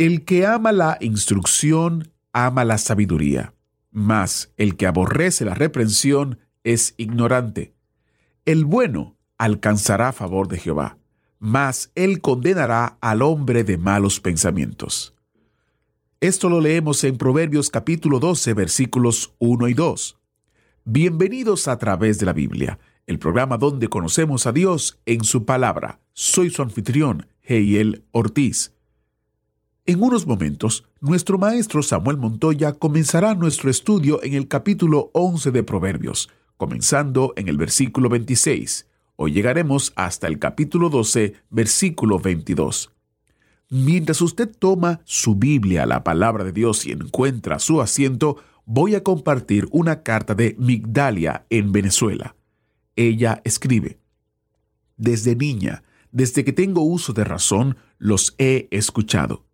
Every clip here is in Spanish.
El que ama la instrucción, ama la sabiduría. Mas el que aborrece la reprensión, es ignorante. El bueno alcanzará favor de Jehová, mas él condenará al hombre de malos pensamientos. Esto lo leemos en Proverbios capítulo 12 versículos 1 y 2. Bienvenidos a través de la Biblia, el programa donde conocemos a Dios en su palabra. Soy su anfitrión, Heiel Ortiz. En unos momentos, nuestro maestro Samuel Montoya comenzará nuestro estudio en el capítulo 11 de Proverbios, comenzando en el versículo 26. Hoy llegaremos hasta el capítulo 12, versículo 22. Mientras usted toma su Biblia, la palabra de Dios, y encuentra su asiento, voy a compartir una carta de Migdalia en Venezuela. Ella escribe, Desde niña, desde que tengo uso de razón, los he escuchado.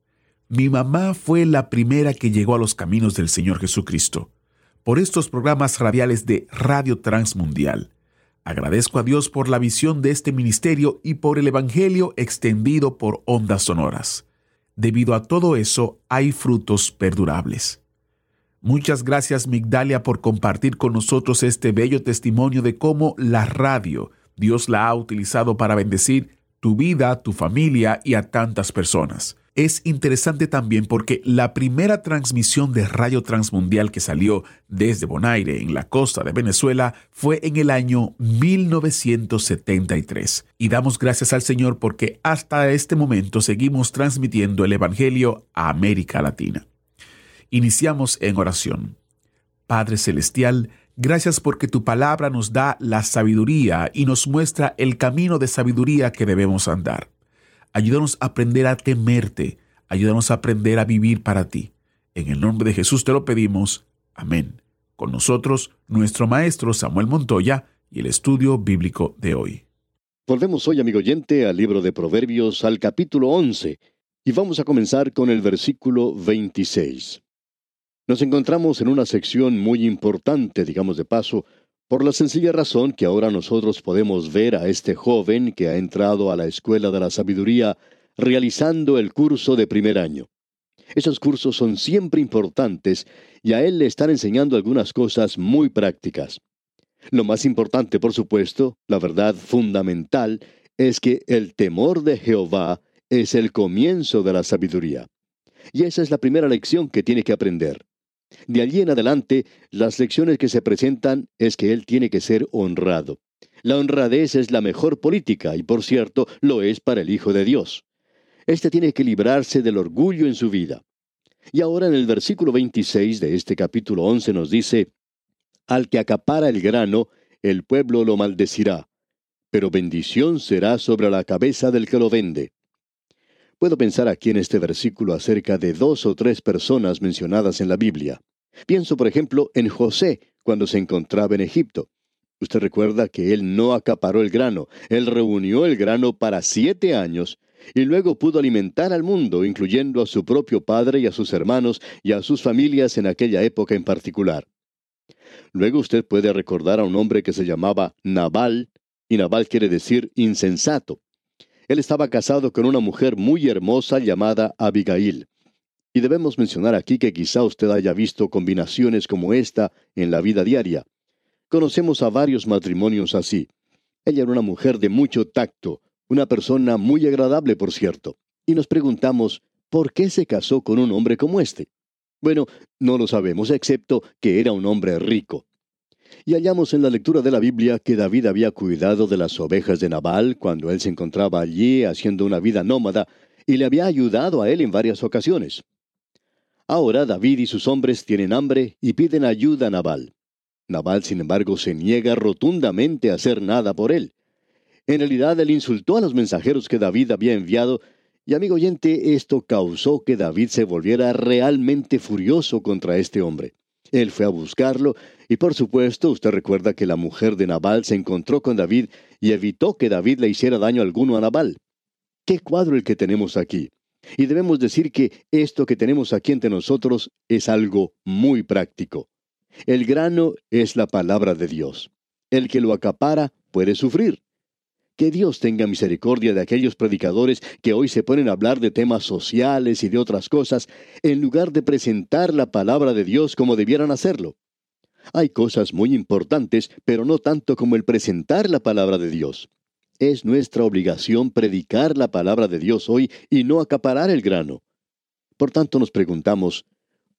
Mi mamá fue la primera que llegó a los caminos del Señor Jesucristo por estos programas radiales de Radio Transmundial. Agradezco a Dios por la visión de este ministerio y por el Evangelio extendido por ondas sonoras. Debido a todo eso, hay frutos perdurables. Muchas gracias Migdalia por compartir con nosotros este bello testimonio de cómo la radio Dios la ha utilizado para bendecir tu vida, tu familia y a tantas personas es interesante también porque la primera transmisión de radio transmundial que salió desde Bonaire, en la costa de Venezuela, fue en el año 1973. Y damos gracias al Señor porque hasta este momento seguimos transmitiendo el Evangelio a América Latina. Iniciamos en oración. Padre Celestial, gracias porque tu palabra nos da la sabiduría y nos muestra el camino de sabiduría que debemos andar. Ayúdanos a aprender a temerte. Ayúdanos a aprender a vivir para ti. En el nombre de Jesús te lo pedimos. Amén. Con nosotros, nuestro maestro Samuel Montoya y el estudio bíblico de hoy. Volvemos hoy, amigo oyente, al libro de Proverbios, al capítulo 11, y vamos a comenzar con el versículo 26. Nos encontramos en una sección muy importante, digamos de paso, por la sencilla razón que ahora nosotros podemos ver a este joven que ha entrado a la escuela de la sabiduría realizando el curso de primer año. Esos cursos son siempre importantes y a él le están enseñando algunas cosas muy prácticas. Lo más importante, por supuesto, la verdad fundamental, es que el temor de Jehová es el comienzo de la sabiduría. Y esa es la primera lección que tiene que aprender. De allí en adelante, las lecciones que se presentan es que él tiene que ser honrado. La honradez es la mejor política y por cierto lo es para el Hijo de Dios. Este tiene que librarse del orgullo en su vida. Y ahora en el versículo 26 de este capítulo 11 nos dice, Al que acapara el grano, el pueblo lo maldecirá, pero bendición será sobre la cabeza del que lo vende. Puedo pensar aquí en este versículo acerca de dos o tres personas mencionadas en la Biblia. Pienso, por ejemplo, en José, cuando se encontraba en Egipto. Usted recuerda que él no acaparó el grano, él reunió el grano para siete años y luego pudo alimentar al mundo, incluyendo a su propio padre y a sus hermanos y a sus familias en aquella época en particular. Luego usted puede recordar a un hombre que se llamaba Nabal, y Nabal quiere decir insensato. Él estaba casado con una mujer muy hermosa llamada Abigail. Y debemos mencionar aquí que quizá usted haya visto combinaciones como esta en la vida diaria. Conocemos a varios matrimonios así. Ella era una mujer de mucho tacto, una persona muy agradable, por cierto. Y nos preguntamos, ¿por qué se casó con un hombre como este? Bueno, no lo sabemos, excepto que era un hombre rico. Y hallamos en la lectura de la Biblia que David había cuidado de las ovejas de Nabal cuando él se encontraba allí haciendo una vida nómada y le había ayudado a él en varias ocasiones. Ahora David y sus hombres tienen hambre y piden ayuda a Nabal. Nabal, sin embargo, se niega rotundamente a hacer nada por él. En realidad, él insultó a los mensajeros que David había enviado Y amigo oyente, esto causó que David se volviera realmente furioso contra este hombre. Él fue a buscarlo y por supuesto usted recuerda que la mujer de Nabal se encontró con David y evitó que David le hiciera daño alguno a Nabal. Qué cuadro el que tenemos aquí. Y debemos decir que esto que tenemos aquí entre nosotros es algo muy práctico. El grano es la palabra de Dios. El que lo acapara puede sufrir. Que Dios tenga misericordia de aquellos predicadores que hoy se ponen a hablar de temas sociales y de otras cosas, en lugar de presentar la palabra de Dios como debieran hacerlo. Hay cosas muy importantes, pero no tanto como el presentar la palabra de Dios. Es nuestra obligación predicar la palabra de Dios hoy y no acaparar el grano. Por tanto nos preguntamos,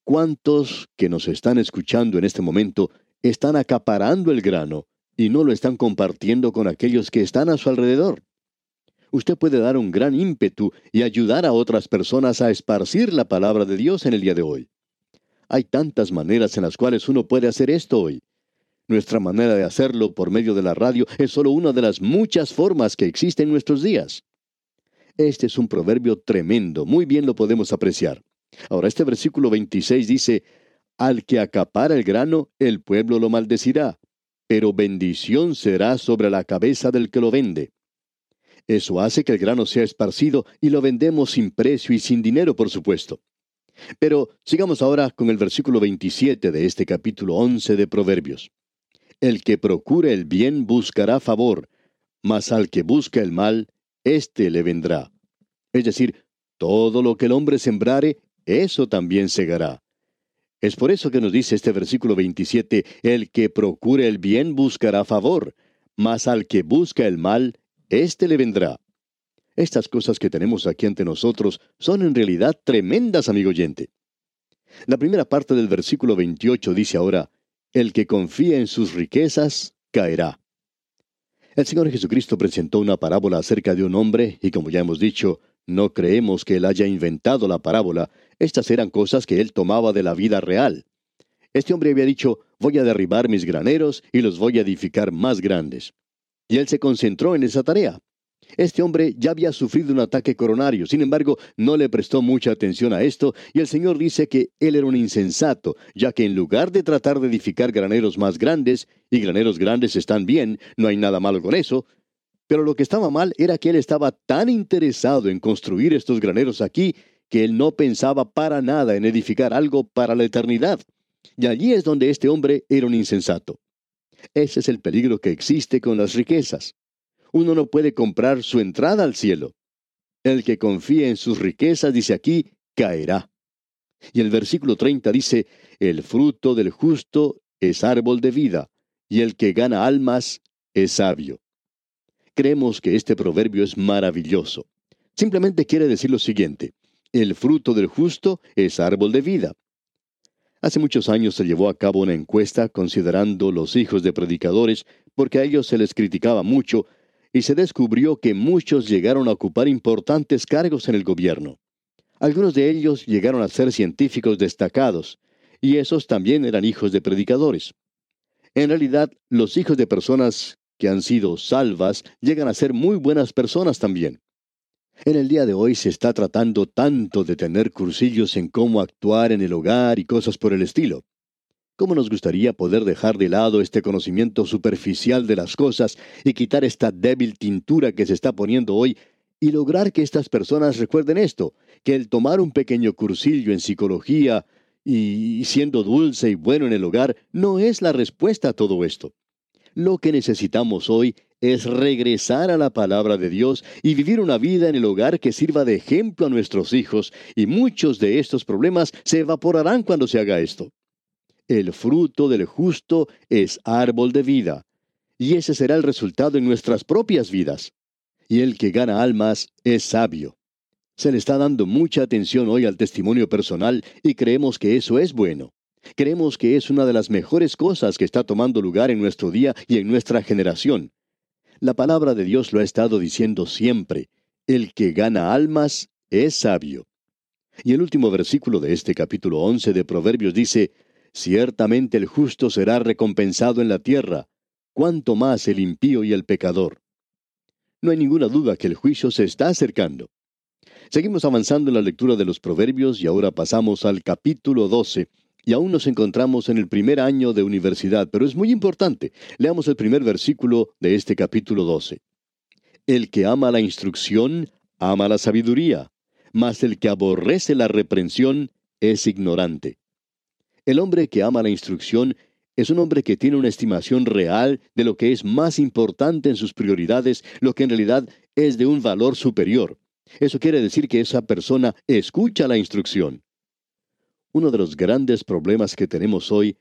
¿cuántos que nos están escuchando en este momento están acaparando el grano y no lo están compartiendo con aquellos que están a su alrededor. Usted puede dar un gran ímpetu y ayudar a otras personas a esparcir la palabra de Dios en el día de hoy. Hay tantas maneras en las cuales uno puede hacer esto hoy. Nuestra manera de hacerlo por medio de la radio es solo una de las muchas formas que existen en nuestros días. Este es un proverbio tremendo, muy bien lo podemos apreciar. Ahora, este versículo 26 dice, Al que acapara el grano, el pueblo lo maldecirá, pero bendición será sobre la cabeza del que lo vende. Eso hace que el grano sea esparcido y lo vendemos sin precio y sin dinero, por supuesto. Pero sigamos ahora con el versículo 27 de este capítulo 11 de Proverbios. El que procure el bien buscará favor, mas al que busca el mal, éste le vendrá. Es decir, todo lo que el hombre sembrare, eso también segará. Es por eso que nos dice este versículo 27, el que procure el bien buscará favor, mas al que busca el mal, éste le vendrá. Estas cosas que tenemos aquí ante nosotros son en realidad tremendas, amigo oyente. La primera parte del versículo 28 dice ahora, el que confía en sus riquezas, caerá. El Señor Jesucristo presentó una parábola acerca de un hombre, y como ya hemos dicho, no creemos que él haya inventado la parábola, estas eran cosas que él tomaba de la vida real. Este hombre había dicho, voy a derribar mis graneros y los voy a edificar más grandes. Y él se concentró en esa tarea. Este hombre ya había sufrido un ataque coronario, sin embargo, no le prestó mucha atención a esto, y el Señor dice que él era un insensato, ya que en lugar de tratar de edificar graneros más grandes, y graneros grandes están bien, no hay nada malo con eso, pero lo que estaba mal era que él estaba tan interesado en construir estos graneros aquí, que él no pensaba para nada en edificar algo para la eternidad. Y allí es donde este hombre era un insensato. Ese es el peligro que existe con las riquezas. Uno no puede comprar su entrada al cielo. El que confía en sus riquezas, dice aquí, caerá. Y el versículo 30 dice, el fruto del justo es árbol de vida, y el que gana almas es sabio. Creemos que este proverbio es maravilloso. Simplemente quiere decir lo siguiente, el fruto del justo es árbol de vida. Hace muchos años se llevó a cabo una encuesta considerando los hijos de predicadores porque a ellos se les criticaba mucho y se descubrió que muchos llegaron a ocupar importantes cargos en el gobierno. Algunos de ellos llegaron a ser científicos destacados, y esos también eran hijos de predicadores. En realidad, los hijos de personas que han sido salvas llegan a ser muy buenas personas también. En el día de hoy se está tratando tanto de tener cursillos en cómo actuar en el hogar y cosas por el estilo. ¿Cómo nos gustaría poder dejar de lado este conocimiento superficial de las cosas y quitar esta débil tintura que se está poniendo hoy y lograr que estas personas recuerden esto, que el tomar un pequeño cursillo en psicología y siendo dulce y bueno en el hogar no es la respuesta a todo esto. Lo que necesitamos hoy es regresar a la palabra de Dios y vivir una vida en el hogar que sirva de ejemplo a nuestros hijos, y muchos de estos problemas se evaporarán cuando se haga esto. El fruto del justo es árbol de vida, y ese será el resultado en nuestras propias vidas. Y el que gana almas es sabio. Se le está dando mucha atención hoy al testimonio personal y creemos que eso es bueno. Creemos que es una de las mejores cosas que está tomando lugar en nuestro día y en nuestra generación. La palabra de Dios lo ha estado diciendo siempre. El que gana almas es sabio. Y el último versículo de este capítulo 11 de Proverbios dice, Ciertamente el justo será recompensado en la tierra, cuanto más el impío y el pecador. No hay ninguna duda que el juicio se está acercando. Seguimos avanzando en la lectura de los Proverbios y ahora pasamos al capítulo 12. Y aún nos encontramos en el primer año de universidad, pero es muy importante. Leamos el primer versículo de este capítulo 12. El que ama la instrucción, ama la sabiduría, mas el que aborrece la reprensión es ignorante. El hombre que ama la instrucción es un hombre que tiene una estimación real de lo que es más importante en sus prioridades, lo que en realidad es de un valor superior. Eso quiere decir que esa persona escucha la instrucción. Uno de los grandes problemas que tenemos hoy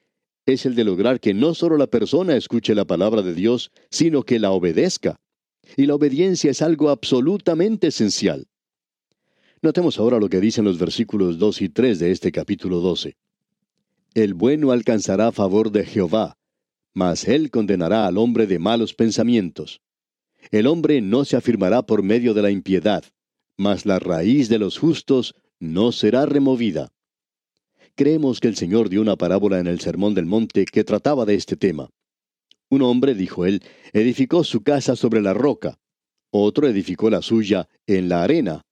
es el de lograr que no solo la persona escuche la palabra de Dios, sino que la obedezca. Y la obediencia es algo absolutamente esencial. Notemos ahora lo que dicen los versículos 2 y 3 de este capítulo 12. El bueno alcanzará favor de Jehová, mas él condenará al hombre de malos pensamientos. El hombre no se afirmará por medio de la impiedad, mas la raíz de los justos no será removida. Creemos que el Señor dio una parábola en el Sermón del Monte que trataba de este tema. Un hombre, dijo él, edificó su casa sobre la roca, otro edificó la suya en la arena.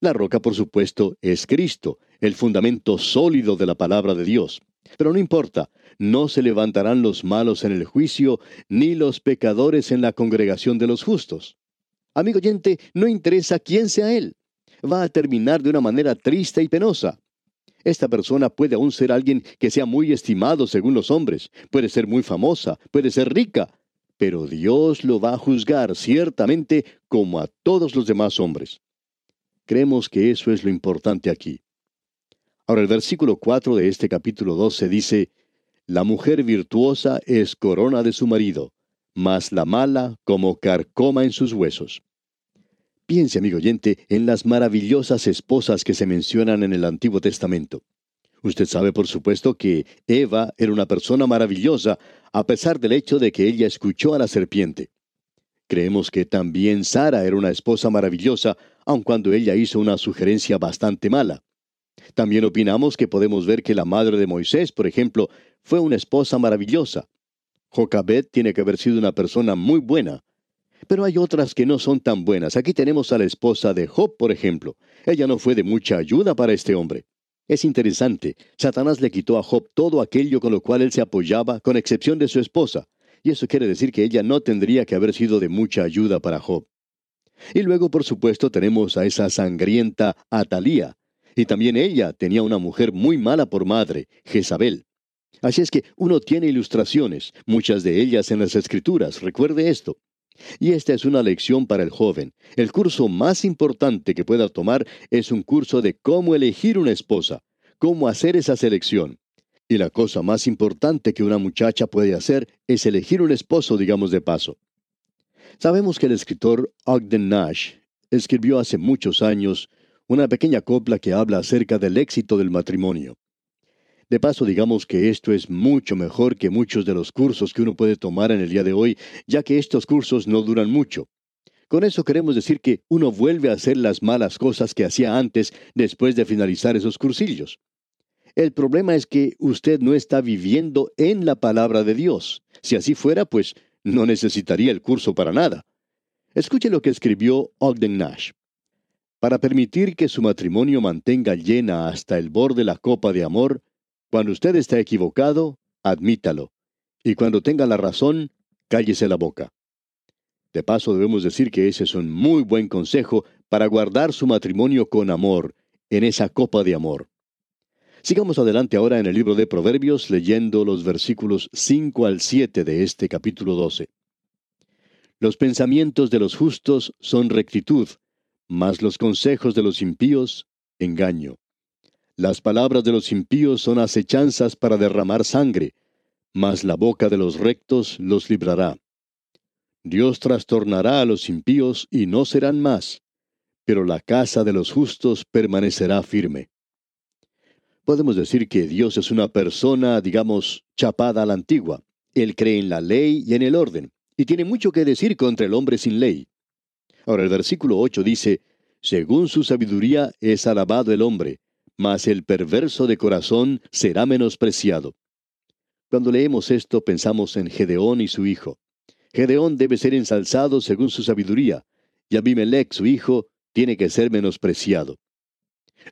La roca, por supuesto, es Cristo, el fundamento sólido de la palabra de Dios. Pero no importa, no se levantarán los malos en el juicio, ni los pecadores en la congregación de los justos. Amigo oyente, no interesa quién sea él. Va a terminar de una manera triste y penosa. Esta persona puede aún ser alguien que sea muy estimado según los hombres, puede ser muy famosa, puede ser rica, pero Dios lo va a juzgar ciertamente como a todos los demás hombres. Creemos que eso es lo importante aquí. Ahora el versículo 4 de este capítulo 12 dice, La mujer virtuosa es corona de su marido, mas la mala como carcoma en sus huesos. Piense, amigo oyente, en las maravillosas esposas que se mencionan en el Antiguo Testamento. Usted sabe, por supuesto, que Eva era una persona maravillosa, a pesar del hecho de que ella escuchó a la serpiente. Creemos que también Sara era una esposa maravillosa, aun cuando ella hizo una sugerencia bastante mala. También opinamos que podemos ver que la madre de Moisés, por ejemplo, fue una esposa maravillosa. Jocabet tiene que haber sido una persona muy buena. Pero hay otras que no son tan buenas. Aquí tenemos a la esposa de Job, por ejemplo. Ella no fue de mucha ayuda para este hombre. Es interesante, Satanás le quitó a Job todo aquello con lo cual él se apoyaba, con excepción de su esposa. Y eso quiere decir que ella no tendría que haber sido de mucha ayuda para Job. Y luego, por supuesto, tenemos a esa sangrienta Atalía. Y también ella tenía una mujer muy mala por madre, Jezabel. Así es que uno tiene ilustraciones, muchas de ellas en las escrituras, recuerde esto. Y esta es una lección para el joven. El curso más importante que pueda tomar es un curso de cómo elegir una esposa, cómo hacer esa selección. Y la cosa más importante que una muchacha puede hacer es elegir un esposo, digamos de paso. Sabemos que el escritor Ogden Nash escribió hace muchos años una pequeña copla que habla acerca del éxito del matrimonio. De paso, digamos que esto es mucho mejor que muchos de los cursos que uno puede tomar en el día de hoy, ya que estos cursos no duran mucho. Con eso queremos decir que uno vuelve a hacer las malas cosas que hacía antes después de finalizar esos cursillos. El problema es que usted no está viviendo en la palabra de Dios. Si así fuera, pues no necesitaría el curso para nada. Escuche lo que escribió Ogden Nash. Para permitir que su matrimonio mantenga llena hasta el borde la copa de amor, cuando usted está equivocado, admítalo. Y cuando tenga la razón, cállese la boca. De paso debemos decir que ese es un muy buen consejo para guardar su matrimonio con amor, en esa copa de amor. Sigamos adelante ahora en el libro de Proverbios leyendo los versículos 5 al 7 de este capítulo 12. Los pensamientos de los justos son rectitud, mas los consejos de los impíos, engaño. Las palabras de los impíos son acechanzas para derramar sangre, mas la boca de los rectos los librará. Dios trastornará a los impíos y no serán más, pero la casa de los justos permanecerá firme. Podemos decir que Dios es una persona, digamos, chapada a la antigua. Él cree en la ley y en el orden, y tiene mucho que decir contra el hombre sin ley. Ahora el versículo 8 dice, Según su sabiduría es alabado el hombre, mas el perverso de corazón será menospreciado. Cuando leemos esto pensamos en Gedeón y su hijo. Gedeón debe ser ensalzado según su sabiduría, y Abimelech, su hijo, tiene que ser menospreciado.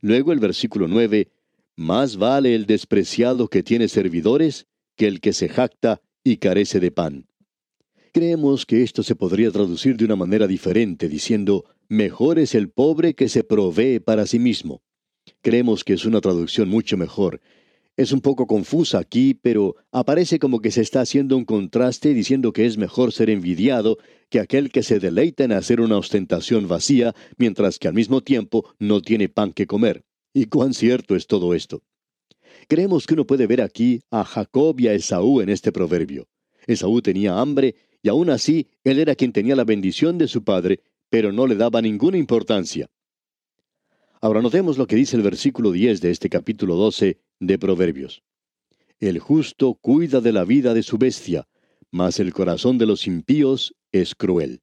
Luego el versículo 9, más vale el despreciado que tiene servidores que el que se jacta y carece de pan. Creemos que esto se podría traducir de una manera diferente, diciendo, mejor es el pobre que se provee para sí mismo. Creemos que es una traducción mucho mejor. Es un poco confusa aquí, pero aparece como que se está haciendo un contraste diciendo que es mejor ser envidiado que aquel que se deleita en hacer una ostentación vacía, mientras que al mismo tiempo no tiene pan que comer. ¿Y cuán cierto es todo esto? Creemos que uno puede ver aquí a Jacob y a Esaú en este proverbio. Esaú tenía hambre y aún así él era quien tenía la bendición de su padre, pero no le daba ninguna importancia. Ahora notemos lo que dice el versículo 10 de este capítulo 12 de Proverbios. El justo cuida de la vida de su bestia, mas el corazón de los impíos es cruel.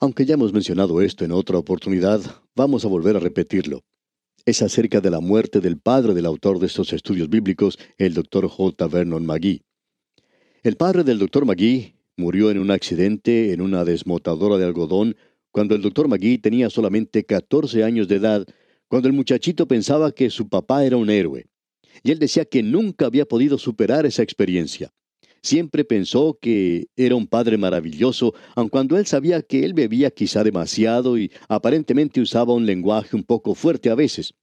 Aunque ya hemos mencionado esto en otra oportunidad, vamos a volver a repetirlo. Es acerca de la muerte del padre del autor de estos estudios bíblicos, el doctor J. Vernon McGee. El padre del doctor McGee Murió en un accidente en una desmotadora de algodón cuando el doctor McGee tenía solamente 14 años de edad, cuando el muchachito pensaba que su papá era un héroe. Y él decía que nunca había podido superar esa experiencia. Siempre pensó que era un padre maravilloso, aun cuando él sabía que él bebía quizá demasiado y aparentemente usaba un lenguaje un poco fuerte a veces.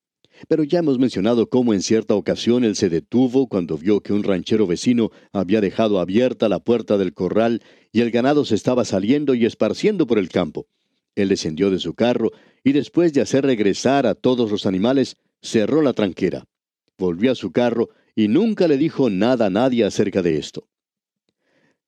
Pero ya hemos mencionado cómo en cierta ocasión él se detuvo cuando vio que un ranchero vecino había dejado abierta la puerta del corral y el ganado se estaba saliendo y esparciendo por el campo. Él descendió de su carro y después de hacer regresar a todos los animales, cerró la tranquera. Volvió a su carro y nunca le dijo nada a nadie acerca de esto.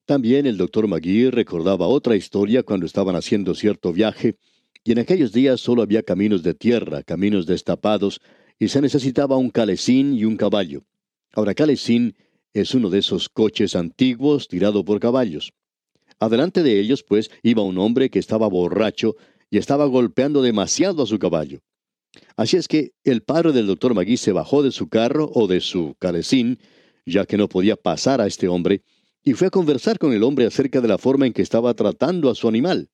También el doctor Magui recordaba otra historia cuando estaban haciendo cierto viaje y en aquellos días solo había caminos de tierra, caminos destapados, y se necesitaba un calecín y un caballo. Ahora, calecín es uno de esos coches antiguos tirado por caballos. Adelante de ellos, pues, iba un hombre que estaba borracho y estaba golpeando demasiado a su caballo. Así es que el padre del doctor Magui se bajó de su carro o de su calecín, ya que no podía pasar a este hombre, y fue a conversar con el hombre acerca de la forma en que estaba tratando a su animal.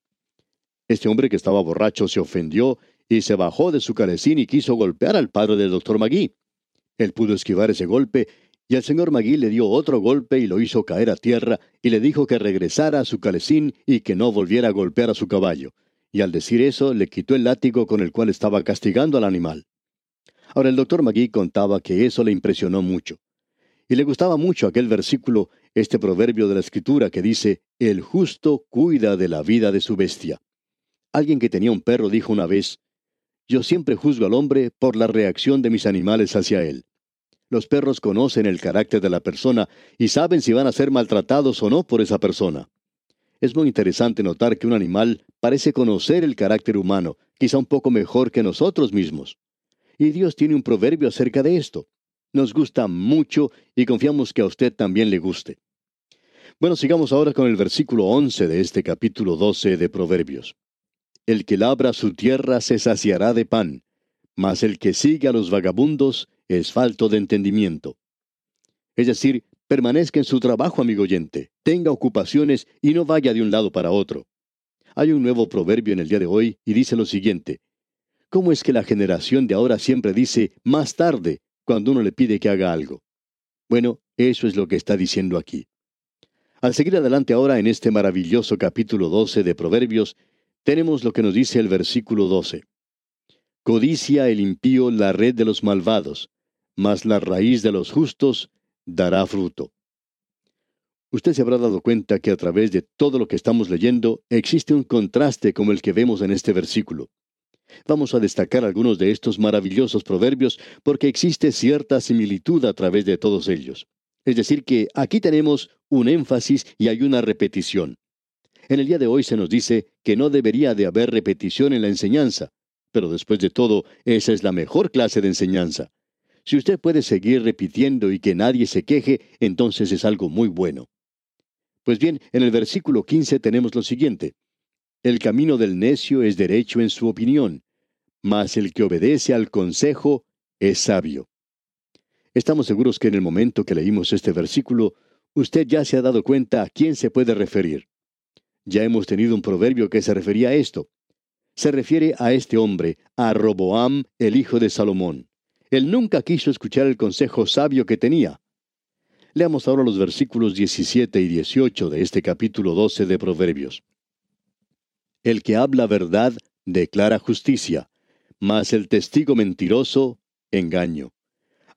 Este hombre que estaba borracho se ofendió y se bajó de su calecín y quiso golpear al padre del doctor Magui. Él pudo esquivar ese golpe y el señor Magui le dio otro golpe y lo hizo caer a tierra y le dijo que regresara a su calecín y que no volviera a golpear a su caballo. Y al decir eso le quitó el látigo con el cual estaba castigando al animal. Ahora el doctor Magui contaba que eso le impresionó mucho. Y le gustaba mucho aquel versículo, este proverbio de la escritura que dice, El justo cuida de la vida de su bestia. Alguien que tenía un perro dijo una vez, Yo siempre juzgo al hombre por la reacción de mis animales hacia él. Los perros conocen el carácter de la persona y saben si van a ser maltratados o no por esa persona. Es muy interesante notar que un animal parece conocer el carácter humano, quizá un poco mejor que nosotros mismos. Y Dios tiene un proverbio acerca de esto. Nos gusta mucho y confiamos que a usted también le guste. Bueno, sigamos ahora con el versículo 11 de este capítulo 12 de Proverbios. El que labra su tierra se saciará de pan, mas el que sigue a los vagabundos es falto de entendimiento. Es decir, permanezca en su trabajo, amigo oyente, tenga ocupaciones y no vaya de un lado para otro. Hay un nuevo proverbio en el día de hoy y dice lo siguiente. ¿Cómo es que la generación de ahora siempre dice más tarde cuando uno le pide que haga algo? Bueno, eso es lo que está diciendo aquí. Al seguir adelante ahora en este maravilloso capítulo 12 de Proverbios, tenemos lo que nos dice el versículo 12. Codicia el impío la red de los malvados, mas la raíz de los justos dará fruto. Usted se habrá dado cuenta que a través de todo lo que estamos leyendo existe un contraste como el que vemos en este versículo. Vamos a destacar algunos de estos maravillosos proverbios porque existe cierta similitud a través de todos ellos. Es decir, que aquí tenemos un énfasis y hay una repetición. En el día de hoy se nos dice que no debería de haber repetición en la enseñanza, pero después de todo, esa es la mejor clase de enseñanza. Si usted puede seguir repitiendo y que nadie se queje, entonces es algo muy bueno. Pues bien, en el versículo 15 tenemos lo siguiente. El camino del necio es derecho en su opinión, mas el que obedece al consejo es sabio. Estamos seguros que en el momento que leímos este versículo, usted ya se ha dado cuenta a quién se puede referir. Ya hemos tenido un proverbio que se refería a esto. se refiere a este hombre, a Roboam, el hijo de Salomón. Él nunca quiso escuchar el consejo sabio que tenía. Leamos ahora los versículos 17 y 18 de este capítulo 12 de Proverbios. El que habla verdad declara justicia, mas el testigo mentiroso, engaño.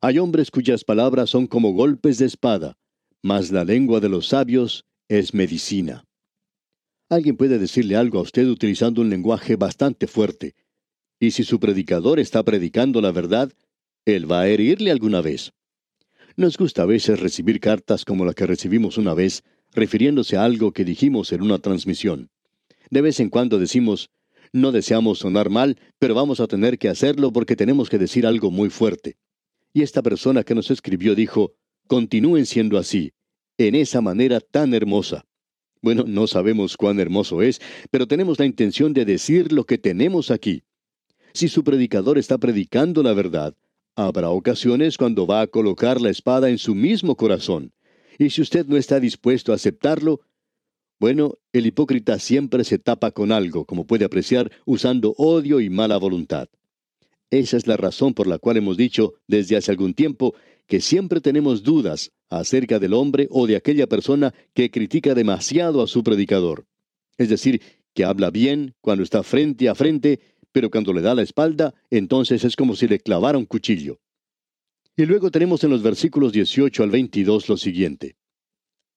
Hay hombres cuyas palabras son como golpes de espada, mas la lengua de los sabios es medicina. Alguien puede decirle algo a usted utilizando un lenguaje bastante fuerte, y si su predicador está predicando la verdad, él va a herirle alguna vez. Nos gusta a veces recibir cartas como la que recibimos una vez, refiriéndose a algo que dijimos en una transmisión. De vez en cuando decimos, no deseamos sonar mal, pero vamos a tener que hacerlo porque tenemos que decir algo muy fuerte. Y esta persona que nos escribió dijo, continúen siendo así, en esa manera tan hermosa. Bueno, no sabemos cuán hermoso es, pero tenemos la intención de decir lo que tenemos aquí. Si su predicador está predicando la verdad, habrá ocasiones cuando va a colocar la espada en su mismo corazón. Y si usted no está dispuesto a aceptarlo, bueno, el hipócrita siempre se tapa con algo, como puede apreciar, usando odio y mala voluntad. Esa es la razón por la cual hemos dicho desde hace algún tiempo que siempre tenemos dudas acerca del hombre o de aquella persona que critica demasiado a su predicador. Es decir, que habla bien cuando está frente a frente, pero cuando le da la espalda, entonces es como si le clavara un cuchillo. Y luego tenemos en los versículos 18 al 22 lo siguiente.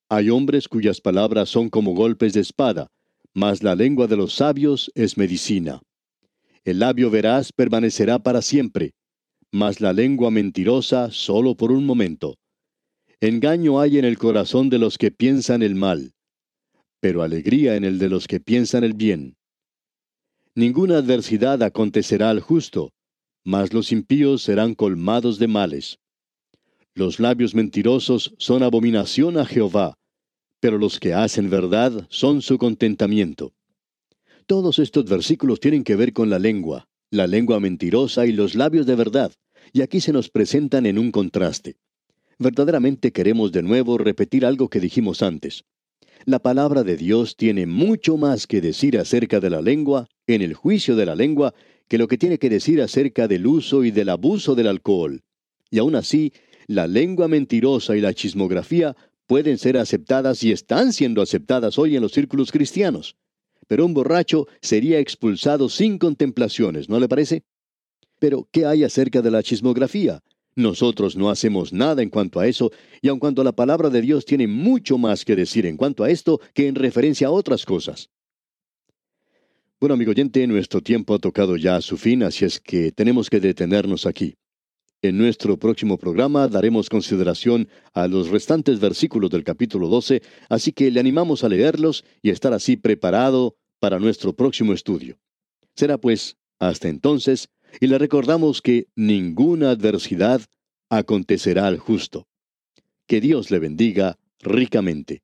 Hay hombres cuyas palabras son como golpes de espada, mas la lengua de los sabios es medicina. El labio veraz permanecerá para siempre, mas la lengua mentirosa solo por un momento. Engaño hay en el corazón de los que piensan el mal, pero alegría en el de los que piensan el bien. Ninguna adversidad acontecerá al justo, mas los impíos serán colmados de males. Los labios mentirosos son abominación a Jehová, pero los que hacen verdad son su contentamiento. Todos estos versículos tienen que ver con la lengua, la lengua mentirosa y los labios de verdad, y aquí se nos presentan en un contraste. Verdaderamente queremos de nuevo repetir algo que dijimos antes. La palabra de Dios tiene mucho más que decir acerca de la lengua, en el juicio de la lengua, que lo que tiene que decir acerca del uso y del abuso del alcohol. Y aún así, la lengua mentirosa y la chismografía pueden ser aceptadas y están siendo aceptadas hoy en los círculos cristianos. Pero un borracho sería expulsado sin contemplaciones, ¿no le parece? Pero, ¿qué hay acerca de la chismografía? Nosotros no hacemos nada en cuanto a eso, y aun cuando la palabra de Dios tiene mucho más que decir en cuanto a esto que en referencia a otras cosas. Bueno, amigo oyente, nuestro tiempo ha tocado ya a su fin, así es que tenemos que detenernos aquí. En nuestro próximo programa daremos consideración a los restantes versículos del capítulo 12, así que le animamos a leerlos y estar así preparado para nuestro próximo estudio. Será pues hasta entonces, y le recordamos que ninguna adversidad acontecerá al justo. Que Dios le bendiga ricamente.